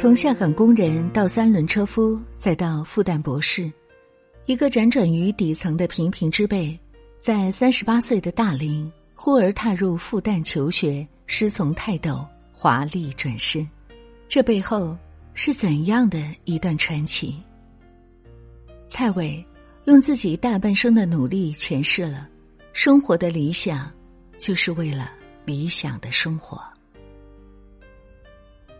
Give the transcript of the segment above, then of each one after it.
从下岗工人到三轮车夫，再到复旦博士，一个辗转于底层的平平之辈，在三十八岁的大龄，忽而踏入复旦求学，师从泰斗，华丽转身。这背后是怎样的一段传奇？蔡伟用自己大半生的努力诠释了：生活的理想，就是为了理想的生活。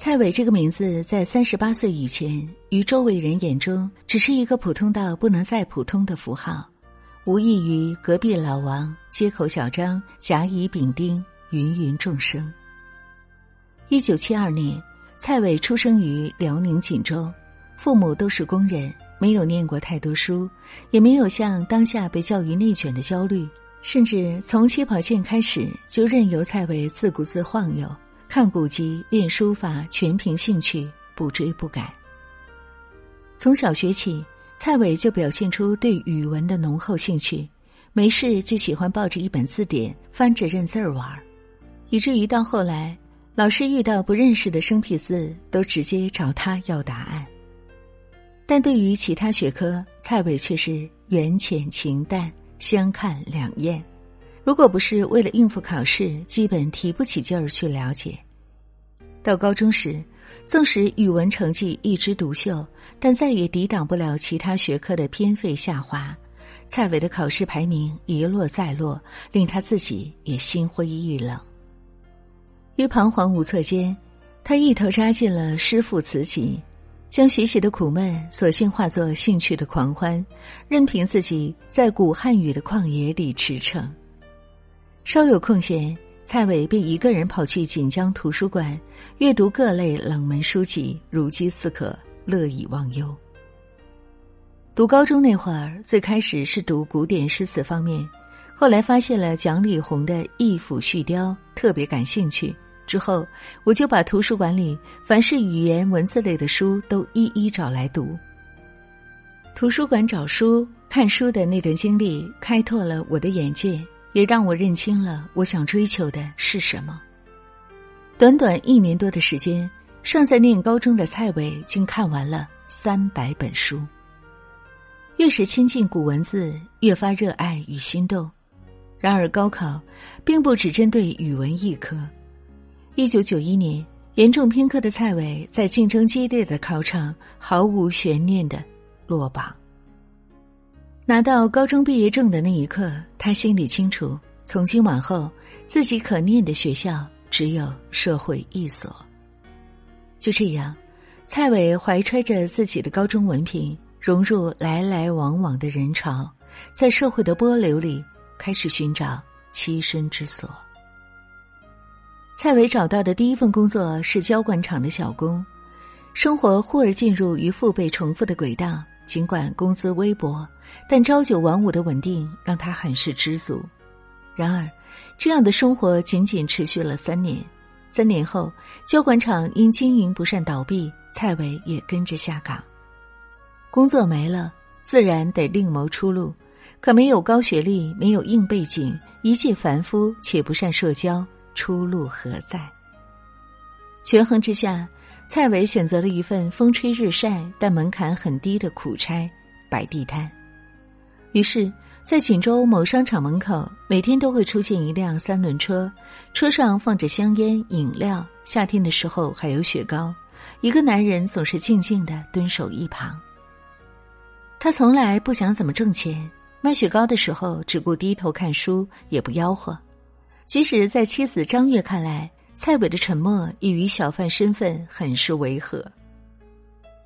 蔡伟这个名字在三十八岁以前，于周围人眼中只是一个普通到不能再普通的符号，无异于隔壁老王、街口小张、甲乙丙丁，芸芸众生。一九七二年，蔡伟出生于辽宁锦州，父母都是工人，没有念过太多书，也没有像当下被教育内卷的焦虑，甚至从起跑线开始就任由蔡伟自顾自晃悠。看古籍、练书法，全凭兴趣，不追不赶。从小学起，蔡伟就表现出对语文的浓厚兴趣，没事就喜欢抱着一本字典翻着认字儿玩儿，以至于到后来，老师遇到不认识的生僻字，都直接找他要答案。但对于其他学科，蔡伟却是缘浅情淡，相看两厌。如果不是为了应付考试，基本提不起劲儿去了解。到高中时，纵使语文成绩一枝独秀，但再也抵挡不了其他学科的偏废下滑。蔡伟的考试排名一落再落，令他自己也心灰意冷。于彷徨无措间，他一头扎进了师傅词集，将学习的苦闷索性化作兴趣的狂欢，任凭自己在古汉语的旷野里驰骋。稍有空闲，蔡伟便一个人跑去锦江图书馆，阅读各类冷门书籍，如饥似渴，乐以忘忧。读高中那会儿，最开始是读古典诗词方面，后来发现了蒋理宏的《义府序雕》，特别感兴趣。之后，我就把图书馆里凡是语言文字类的书都一一找来读。图书馆找书、看书的那段经历，开拓了我的眼界。也让我认清了我想追求的是什么。短短一年多的时间，尚在念高中的蔡伟竟看完了三百本书。越是亲近古文字，越发热爱与心动。然而，高考并不只针对语文一科。一九九一年，严重偏科的蔡伟在竞争激烈的考场毫无悬念的落榜。拿到高中毕业证的那一刻，他心里清楚，从今往后，自己可念的学校只有社会一所。就这样，蔡伟怀揣着自己的高中文凭，融入来来往往的人潮，在社会的波流里开始寻找栖身之所。蔡伟找到的第一份工作是交管厂的小工，生活忽而进入与父辈重复的轨道，尽管工资微薄。但朝九晚五的稳定让他很是知足。然而，这样的生活仅仅持续了三年。三年后，交管厂因经营不善倒闭，蔡伟也跟着下岗。工作没了，自然得另谋出路。可没有高学历，没有硬背景，一介凡夫且不善社交，出路何在？权衡之下，蔡伟选择了一份风吹日晒但门槛很低的苦差——摆地摊。于是，在锦州某商场门口，每天都会出现一辆三轮车，车上放着香烟、饮料，夏天的时候还有雪糕。一个男人总是静静的蹲守一旁。他从来不想怎么挣钱，卖雪糕的时候只顾低头看书，也不吆喝。即使在妻子张月看来，蔡伟的沉默也与小贩身份很是违和。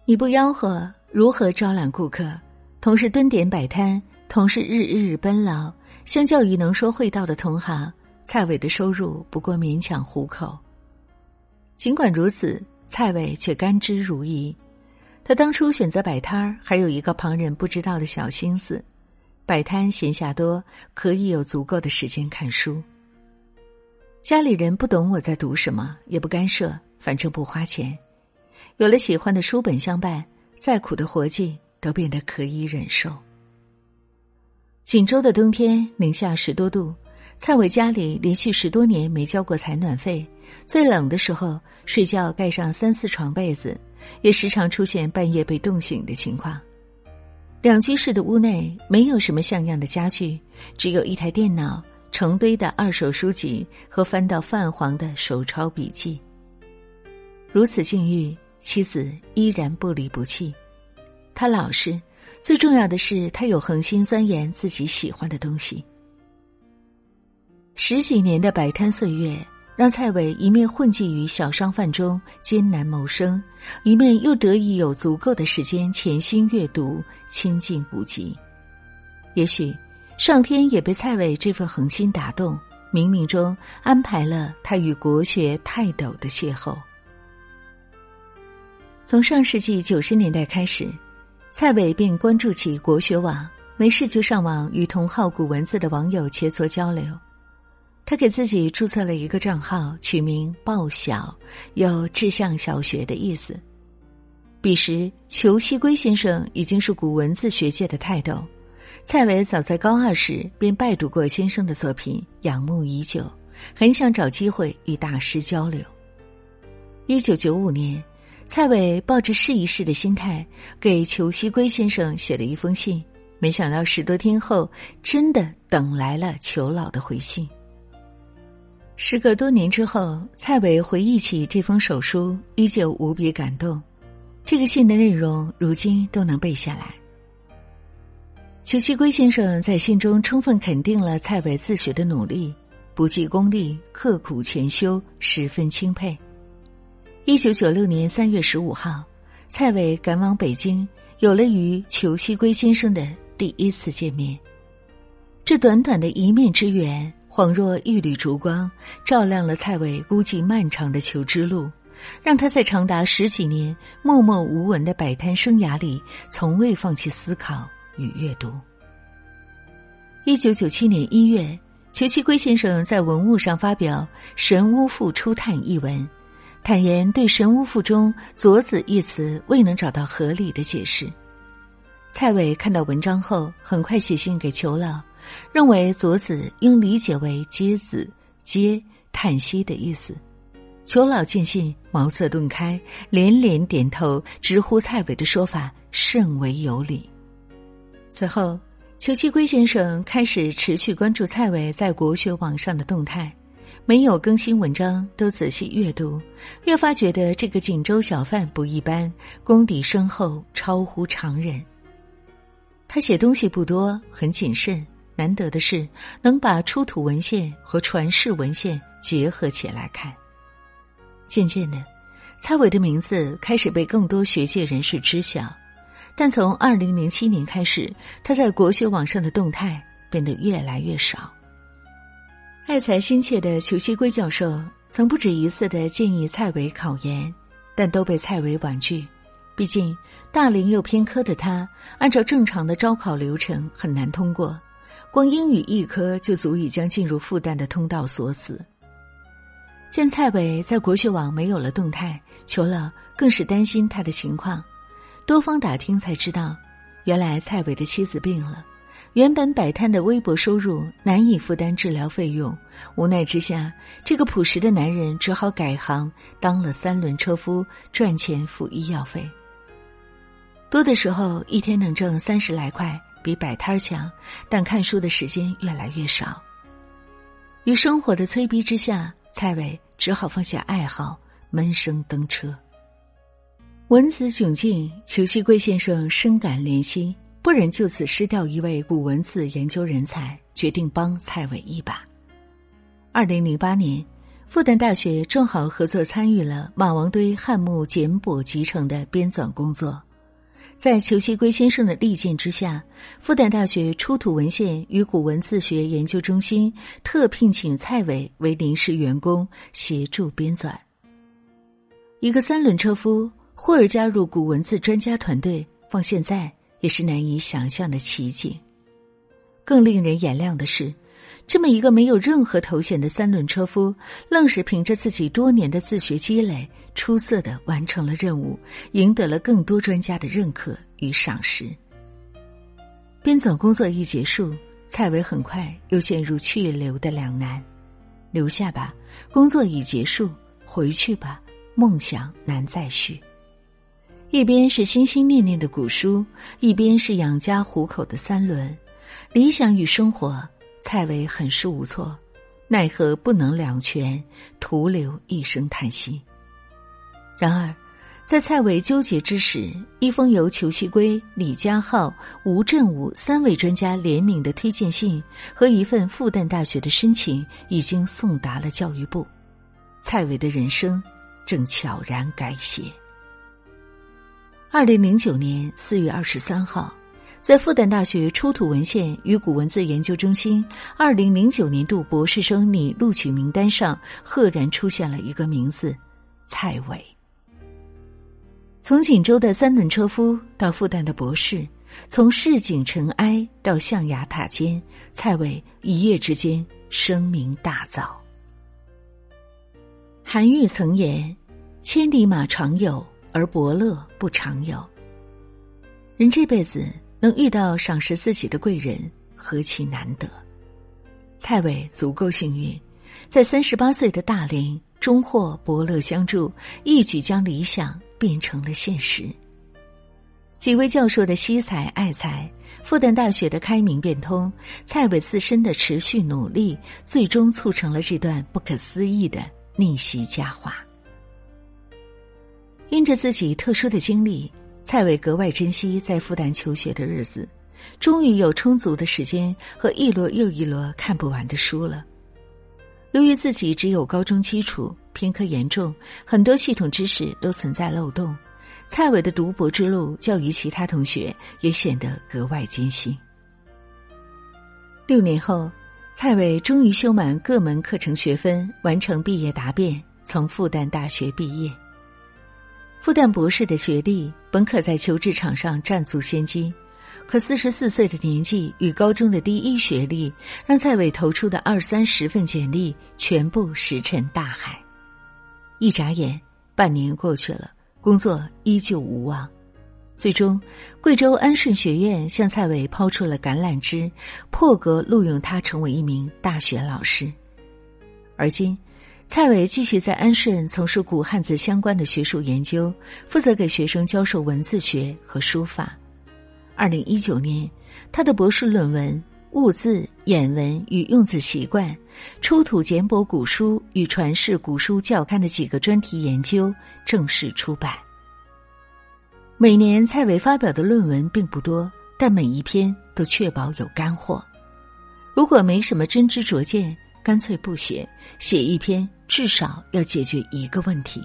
你不吆喝，如何招揽顾客？同时蹲点摆摊。同是日日奔劳，相较于能说会道的同行，蔡伟的收入不过勉强糊口。尽管如此，蔡伟却甘之如饴。他当初选择摆摊儿，还有一个旁人不知道的小心思：摆摊闲暇多，可以有足够的时间看书。家里人不懂我在读什么，也不干涉，反正不花钱。有了喜欢的书本相伴，再苦的活计都变得可以忍受。锦州的冬天零下十多度，蔡伟家里连续十多年没交过采暖费，最冷的时候，睡觉盖上三四床被子，也时常出现半夜被冻醒的情况。两居室的屋内没有什么像样的家具，只有一台电脑、成堆的二手书籍和翻到泛黄的手抄笔记。如此境遇，妻子依然不离不弃。他老实，最重要的是他有恒心钻研自己喜欢的东西。十几年的摆摊岁月。让蔡伟一面混迹于小商贩中艰难谋生，一面又得以有足够的时间潜心阅读、亲近古籍。也许，上天也被蔡伟这份恒心打动，冥冥中安排了他与国学泰斗的邂逅。从上世纪九十年代开始，蔡伟便关注起国学网，没事就上网与同好古文字的网友切磋交流。他给自己注册了一个账号，取名“报晓”，有志向小学的意思。彼时，裘锡圭先生已经是古文字学界的泰斗。蔡伟早在高二时便拜读过先生的作品，仰慕已久，很想找机会与大师交流。一九九五年，蔡伟抱着试一试的心态，给裘锡圭先生写了一封信。没想到十多天后，真的等来了裘老的回信。时隔多年之后，蔡伟回忆起这封手书，依旧无比感动。这个信的内容，如今都能背下来。裘锡圭先生在信中充分肯定了蔡伟自学的努力，不计功利，刻苦潜修，十分钦佩。一九九六年三月十五号，蔡伟赶往北京，有了与裘锡圭先生的第一次见面。这短短的一面之缘。恍若一缕烛光，照亮了蔡伟孤寂漫长的求知路，让他在长达十几年默默无闻的摆摊生涯里，从未放弃思考与阅读。一九九七年一月，裘锡圭先生在文物上发表《神巫赋初探》一文，坦言对《神巫赋》中“左子”一词未能找到合理的解释。蔡伟看到文章后，很快写信给裘老。认为“左子”应理解为“嗟子”“嗟”叹息的意思。裘老见信，茅塞顿开，连连点头，直呼蔡伟的说法甚为有理。此后，裘锡圭先生开始持续关注蔡伟在国学网上的动态，没有更新文章都仔细阅读，越发觉得这个锦州小贩不一般，功底深厚，超乎常人。他写东西不多，很谨慎。难得的是，能把出土文献和传世文献结合起来看。渐渐的，蔡伟的名字开始被更多学界人士知晓。但从二零零七年开始，他在国学网上的动态变得越来越少。爱才心切的裘锡圭教授曾不止一次的建议蔡伟考研，但都被蔡伟婉拒。毕竟大龄又偏科的他，按照正常的招考流程很难通过。光英语一科就足以将进入复旦的通道锁死。见蔡伟在国学网没有了动态，裘老更是担心他的情况，多方打听才知道，原来蔡伟的妻子病了，原本摆摊的微薄收入难以负担治疗费用，无奈之下，这个朴实的男人只好改行当了三轮车夫，赚钱付医药费。多的时候一天能挣三十来块。比摆摊儿强，但看书的时间越来越少。于生活的催逼之下，蔡伟只好放下爱好，闷声登车。闻此窘境，裘锡圭先生深感怜惜，不忍就此失掉一位古文字研究人才，决定帮蔡伟一把。二零零八年，复旦大学正好合作参与了马王堆汉墓简帛集成的编纂工作。在裘锡圭先生的力荐之下，复旦大学出土文献与古文字学研究中心特聘请蔡伟为临时员工协助编纂。一个三轮车夫忽而加入古文字专家团队，放现在也是难以想象的奇迹。更令人眼亮的是。这么一个没有任何头衔的三轮车夫，愣是凭着自己多年的自学积累，出色的完成了任务，赢得了更多专家的认可与赏识。编纂工作一结束，蔡伟很快又陷入去留的两难：留下吧，工作已结束；回去吧，梦想难再续。一边是心心念念的古书，一边是养家糊口的三轮，理想与生活，蔡伟很是无措，奈何不能两全，徒留一声叹息。然而，在蔡伟纠结之时，一封由裘锡圭、李家浩、吴振武三位专家联名的推荐信和一份复旦大学的申请已经送达了教育部，蔡伟的人生正悄然改写。二零零九年四月二十三号，在复旦大学出土文献与古文字研究中心二零零九年度博士生拟录取名单上，赫然出现了一个名字——蔡伟。从锦州的三轮车夫到复旦的博士，从市井尘埃到象牙塔尖，蔡伟一夜之间声名大噪。韩愈曾言：“千里马常有。”而伯乐不常有。人这辈子能遇到赏识自己的贵人，何其难得！蔡伟足够幸运，在三十八岁的大龄，终获伯乐相助，一举将理想变成了现实。几位教授的惜才爱才，复旦大学的开明变通，蔡伟自身的持续努力，最终促成了这段不可思议的逆袭佳话。因着自己特殊的经历，蔡伟格外珍惜在复旦求学的日子，终于有充足的时间和一摞又一摞看不完的书了。由于自己只有高中基础，偏科严重，很多系统知识都存在漏洞，蔡伟的读博之路较于其他同学也显得格外艰辛。六年后，蔡伟终于修满各门课程学分，完成毕业答辩，从复旦大学毕业。复旦博士的学历本可在求职场上占足先机，可四十四岁的年纪与高中的第一学历，让蔡伟投出的二三十份简历全部石沉大海。一眨眼，半年过去了，工作依旧无望。最终，贵州安顺学院向蔡伟抛出了橄榄枝，破格录用他成为一名大学老师。而今。蔡伟继续在安顺从事古汉字相关的学术研究，负责给学生教授文字学和书法。二零一九年，他的博士论文《物字、眼文与用字习惯》，出土简帛古书与传世古书教刊的几个专题研究正式出版。每年蔡伟发表的论文并不多，但每一篇都确保有干货。如果没什么真知灼见。干脆不写，写一篇至少要解决一个问题。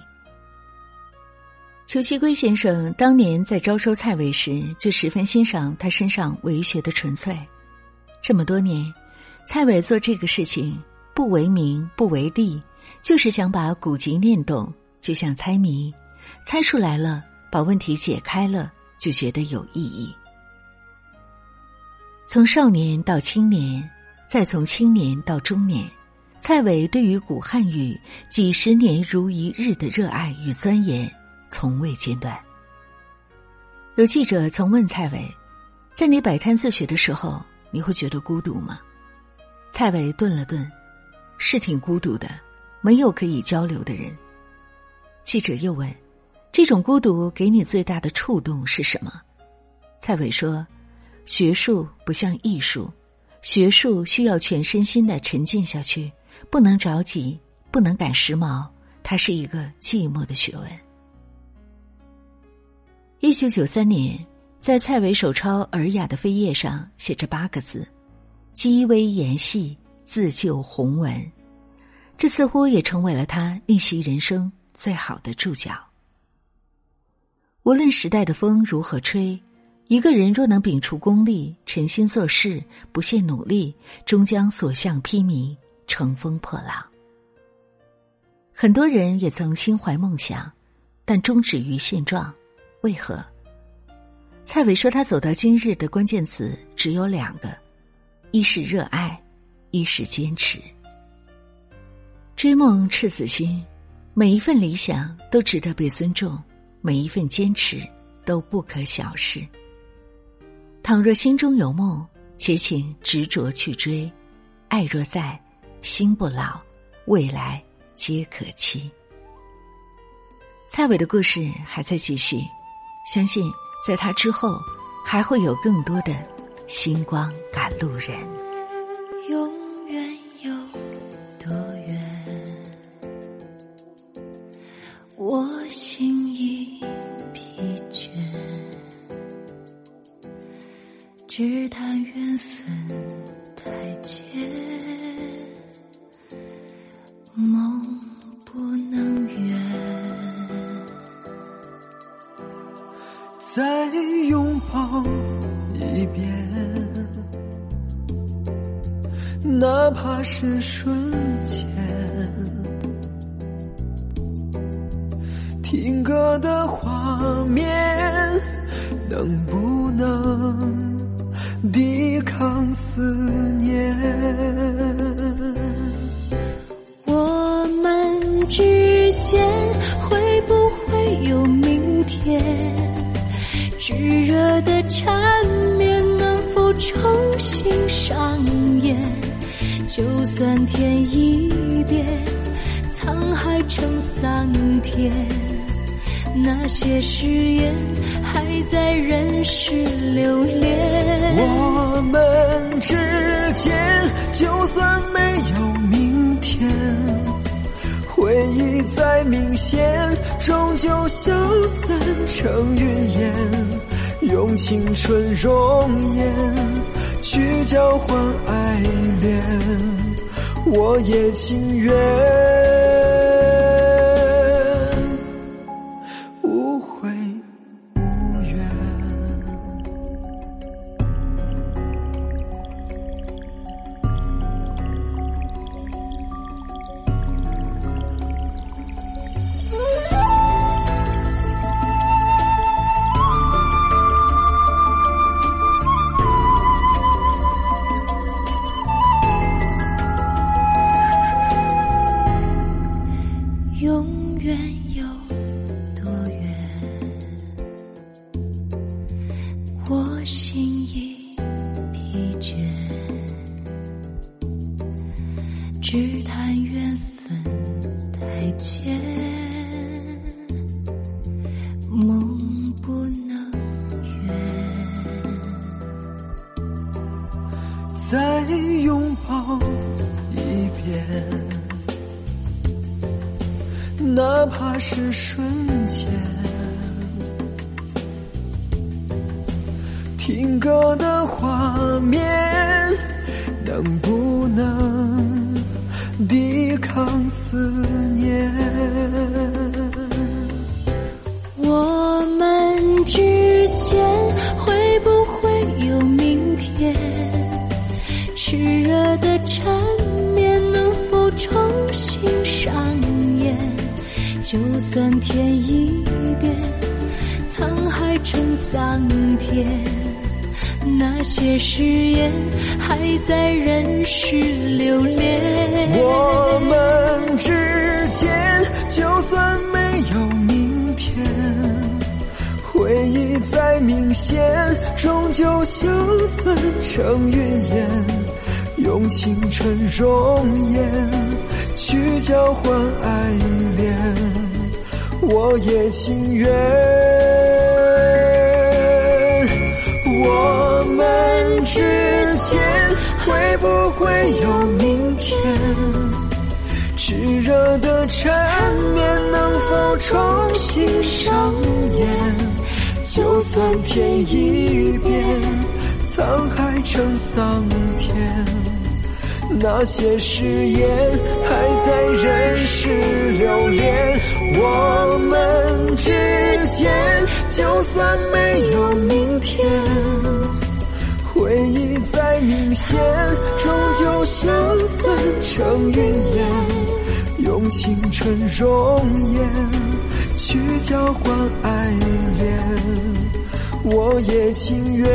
裘锡圭先生当年在招收蔡伟时，就十分欣赏他身上为学的纯粹。这么多年，蔡伟做这个事情不为名不为利，就是想把古籍念懂，就像猜谜，猜出来了，把问题解开了，就觉得有意义。从少年到青年。再从青年到中年，蔡伟对于古汉语几十年如一日的热爱与钻研，从未间断。有记者曾问蔡伟：“在你摆摊自学的时候，你会觉得孤独吗？”蔡伟顿了顿：“是挺孤独的，没有可以交流的人。”记者又问：“这种孤独给你最大的触动是什么？”蔡伟说：“学术不像艺术。”学术需要全身心的沉浸下去，不能着急，不能赶时髦，它是一个寂寞的学问。一九九三年，在蔡伟手抄尔雅的扉页上写着八个字：“积微言细，自救鸿文。”这似乎也成为了他逆袭人生最好的注脚。无论时代的风如何吹。一个人若能摒除功利，诚心做事，不懈努力，终将所向披靡，乘风破浪。很多人也曾心怀梦想，但终止于现状，为何？蔡伟说，他走到今日的关键词只有两个：一是热爱，一是坚持。追梦赤子心，每一份理想都值得被尊重，每一份坚持都不可小视。倘若心中有梦，且请执着去追。爱若在，心不老，未来皆可期。蔡伟的故事还在继续，相信在他之后还会有更多的星光赶路人。缘分太浅，梦不能圆。再拥抱一遍，哪怕是瞬间。听歌的画面，能不能抵抗思念？我们之间会不会有明天？炙热的缠绵能否重新上演？就算天一变，沧海成桑田，那些誓言还在人世留恋。我们之间，就算没有明天，回忆再明显，终究消散成云烟。用青春容颜去交换爱恋，我也情愿。梦不能圆。再拥抱一遍，哪怕是瞬间。听歌的画面，能不能抵抗思念？之间会不会有明天？炽热的缠绵能否重新上演？就算天一变，沧海成桑田，那些誓言还在人世留恋。我们之间，就算没有明天，再明显，终究消散成云烟。用青春容颜去交换爱恋，我也情愿。我们之间会不会有明天？炙热的缠绵能否重新上演？就算天一变，沧海成桑田，那些誓言还在人世留恋。我们之间，就算没有明天。回忆再明显，终究消散成云烟。用青春容颜去交换爱恋，我也情愿。